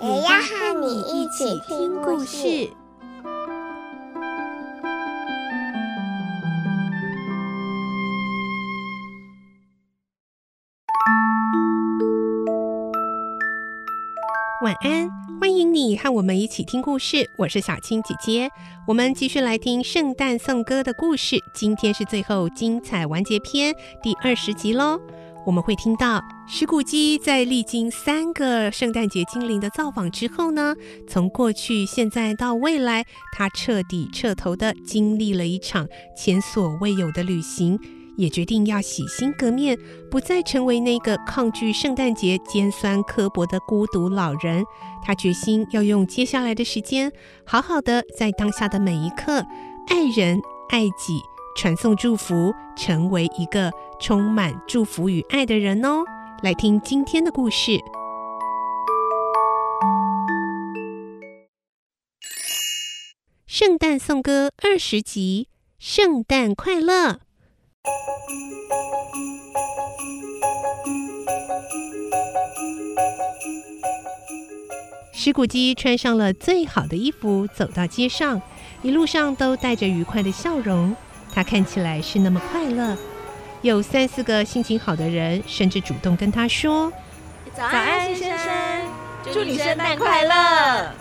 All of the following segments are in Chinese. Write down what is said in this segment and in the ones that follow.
也要和你一起听故事。晚安，欢迎你和我们一起听故事。我是小青姐姐，我们继续来听圣诞颂歌的故事。今天是最后精彩完结篇第二十集喽。我们会听到石谷鸡在历经三个圣诞节精灵的造访之后呢，从过去、现在到未来，他彻底彻头的经历了一场前所未有的旅行。也决定要洗心革面，不再成为那个抗拒圣诞节、尖酸刻薄的孤独老人。他决心要用接下来的时间，好好的在当下的每一刻，爱人爱己，传送祝福，成为一个充满祝福与爱的人哦。来听今天的故事，《圣诞颂歌》二十集，圣诞快乐。石谷鸡穿上了最好的衣服，走到街上，一路上都带着愉快的笑容。他看起来是那么快乐。有三四个心情好的人，甚至主动跟他说：“早安，先生，祝你圣诞快乐。”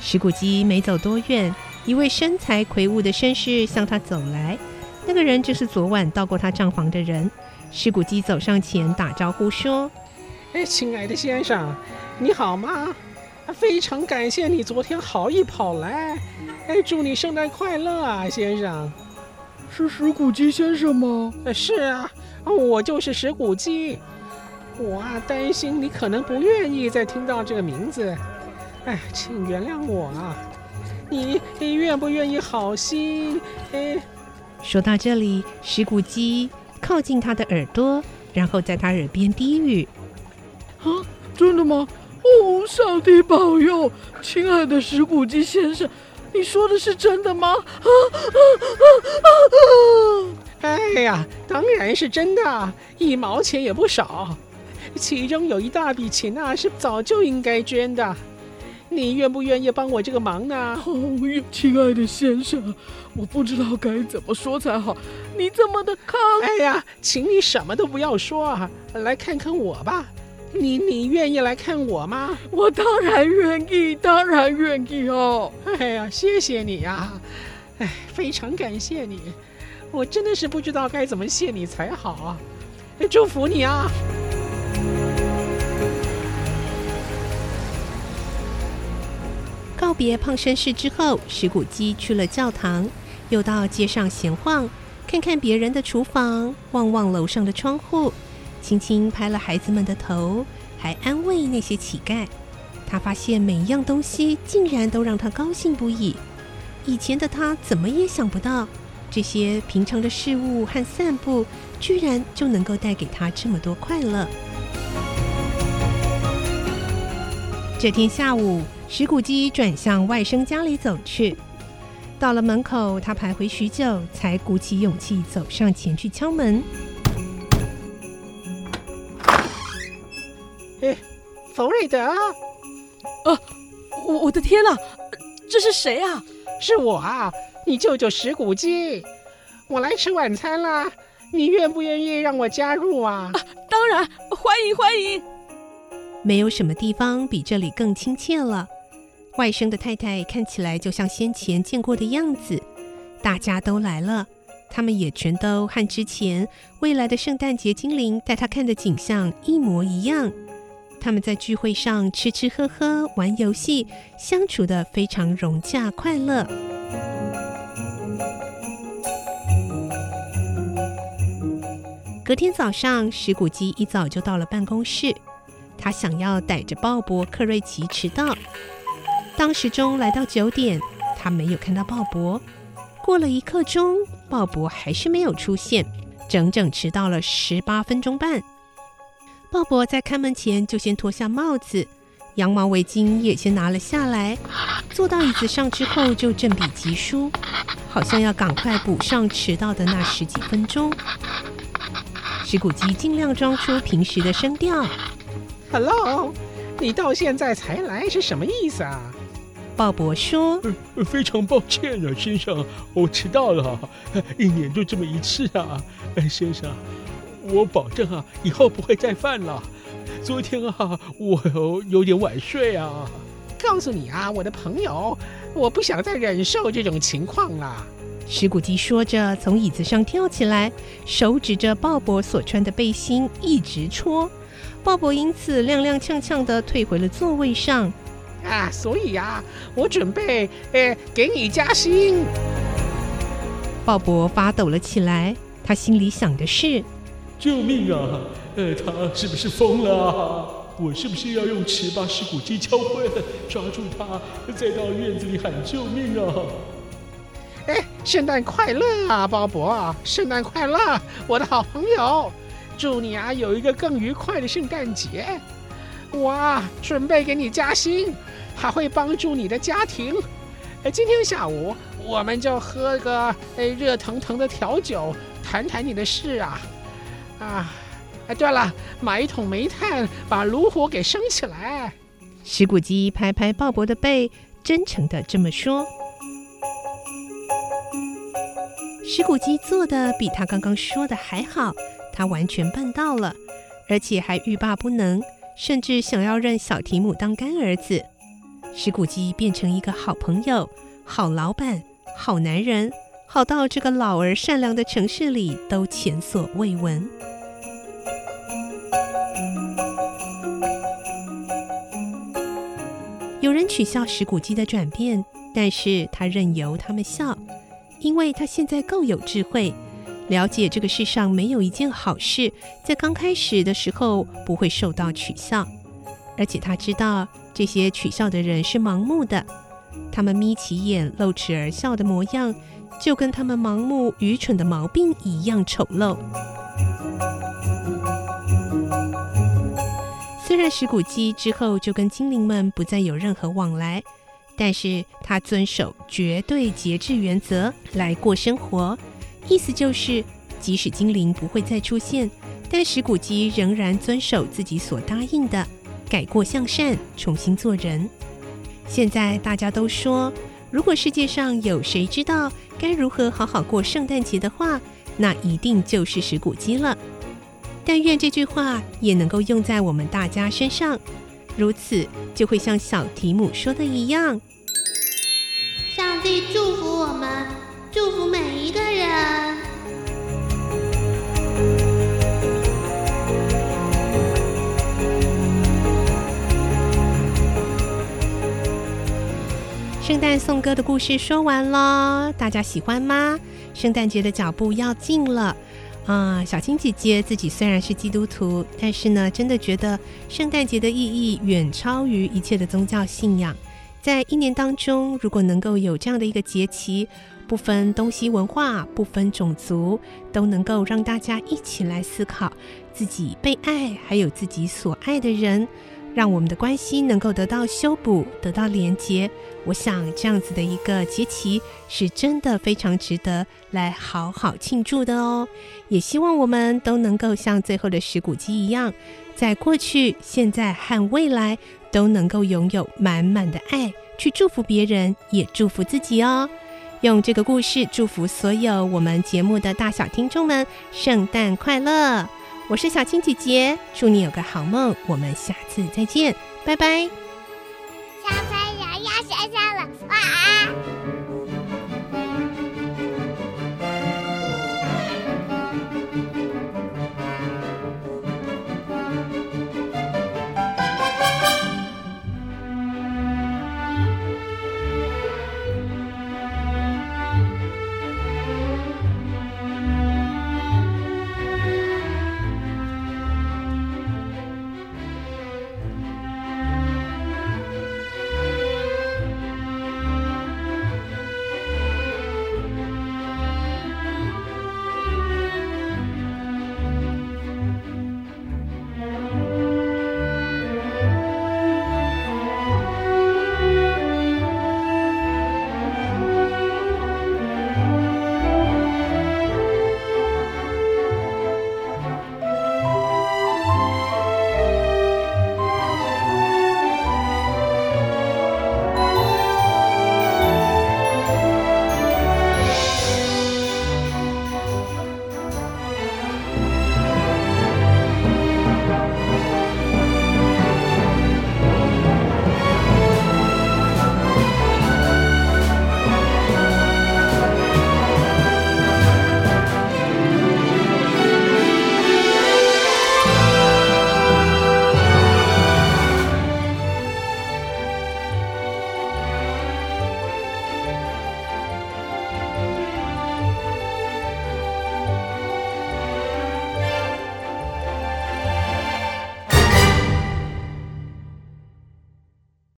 石谷鸡没走多远，一位身材魁梧的绅士向他走来。那个人就是昨晚到过他帐房的人。石谷鸡走上前打招呼说：“哎，亲爱的先生，你好吗？非常感谢你昨天好意跑来。哎，祝你圣诞快乐啊，先生。是石谷鸡先生吗？是啊，我就是石谷鸡。我啊，担心你可能不愿意再听到这个名字。哎，请原谅我啊。你你愿不愿意好心？哎。”说到这里，石谷鸡靠近他的耳朵，然后在他耳边低语：“啊，真的吗？哦，上帝保佑，亲爱的石谷鸡先生，你说的是真的吗？”啊啊啊啊啊！哎呀，当然是真的，一毛钱也不少，其中有一大笔钱啊，是早就应该捐的。你愿不愿意帮我这个忙呢？哦，亲爱的先生，我不知道该怎么说才好。你这么的慷……哎呀，请你什么都不要说啊，来看看我吧。你你愿意来看我吗？我当然愿意，当然愿意哦。哎呀，谢谢你呀，哎，非常感谢你，我真的是不知道该怎么谢你才好啊。祝福你啊！告别胖绅士之后，石谷鸡去了教堂，又到街上闲晃，看看别人的厨房，望望楼上的窗户，轻轻拍了孩子们的头，还安慰那些乞丐。他发现每一样东西竟然都让他高兴不已。以前的他怎么也想不到，这些平常的事物和散步，居然就能够带给他这么多快乐。这天下午，石谷鸡转向外甥家里走去。到了门口，他徘徊许久，才鼓起勇气走上前去敲门。冯瑞德！啊，我我的天哪，这是谁啊？是我啊，你舅舅石谷鸡。我来吃晚餐啦，你愿不愿意让我加入啊？啊，当然，欢迎欢迎。没有什么地方比这里更亲切了。外甥的太太看起来就像先前见过的样子。大家都来了，他们也全都和之前未来的圣诞节精灵带他看的景象一模一样。他们在聚会上吃吃喝喝、玩游戏，相处得非常融洽快乐。隔天早上，石谷鸡一早就到了办公室。他想要逮着鲍勃·克瑞奇迟到，当时钟来到九点，他没有看到鲍勃。过了一刻钟，鲍勃还是没有出现，整整迟到了十八分钟半。鲍勃在开门前就先脱下帽子，羊毛围巾也先拿了下来，坐到椅子上之后就振笔疾书，好像要赶快补上迟到的那十几分钟。石骨鸡尽量装出平时的声调：“Hello，你到现在才来是什么意思啊？”鲍勃说：“非常抱歉啊，先生，我迟到了，一年就这么一次啊，先生，我保证啊，以后不会再犯了。昨天啊，我有点晚睡啊。告诉你啊，我的朋友，我不想再忍受这种情况了。”石谷鸡说着，从椅子上跳起来，手指着鲍勃所穿的背心一直戳。鲍勃因此踉踉跄跄的退回了座位上。啊，所以呀、啊，我准备，呃，给你加薪。鲍勃发抖了起来，他心里想的是：救命啊！呃，他是不是疯了？我是不是要用尺把石骨鸡敲昏，抓住他，再到院子里喊救命啊？哎，圣诞快乐啊，鲍勃！圣诞快乐，我的好朋友！祝你啊有一个更愉快的圣诞节。我啊准备给你加薪。还会帮助你的家庭。哎，今天下午我们就喝个哎热腾腾的调酒，谈谈你的事啊啊！哎，对了，买一桶煤炭，把炉火给升起来。石骨鸡拍拍鲍勃的背，真诚的这么说。石骨鸡做的比他刚刚说的还好，他完全办到了，而且还欲罢不能，甚至想要认小提姆当干儿子。石骨鸡变成一个好朋友、好老板、好男人，好到这个老而善良的城市里都前所未闻。有人取笑石骨鸡的转变，但是他任由他们笑，因为他现在够有智慧，了解这个世上没有一件好事在刚开始的时候不会受到取笑，而且他知道。这些取笑的人是盲目的，他们眯起眼、露齿而笑的模样，就跟他们盲目、愚蠢的毛病一样丑陋。虽然石骨鸡之后就跟精灵们不再有任何往来，但是他遵守绝对节制原则来过生活，意思就是，即使精灵不会再出现，但石骨鸡仍然遵守自己所答应的。改过向善，重新做人。现在大家都说，如果世界上有谁知道该如何好好过圣诞节的话，那一定就是石谷鸡了。但愿这句话也能够用在我们大家身上，如此就会像小提姆说的一样：上帝祝福我们，祝福每一个人。圣诞颂歌的故事说完了，大家喜欢吗？圣诞节的脚步要近了，啊、小青姐姐自己虽然是基督徒，但是呢，真的觉得圣诞节的意义远超于一切的宗教信仰。在一年当中，如果能够有这样的一个节期，不分东西文化，不分种族，都能够让大家一起来思考自己被爱，还有自己所爱的人。让我们的关系能够得到修补，得到连接。我想这样子的一个节期是真的非常值得来好好庆祝的哦。也希望我们都能够像最后的石骨鸡一样，在过去、现在和未来都能够拥有满满的爱，去祝福别人，也祝福自己哦。用这个故事祝福所有我们节目的大小听众们，圣诞快乐！我是小青姐姐，祝你有个好梦，我们下次再见，拜拜。小朋友要睡觉。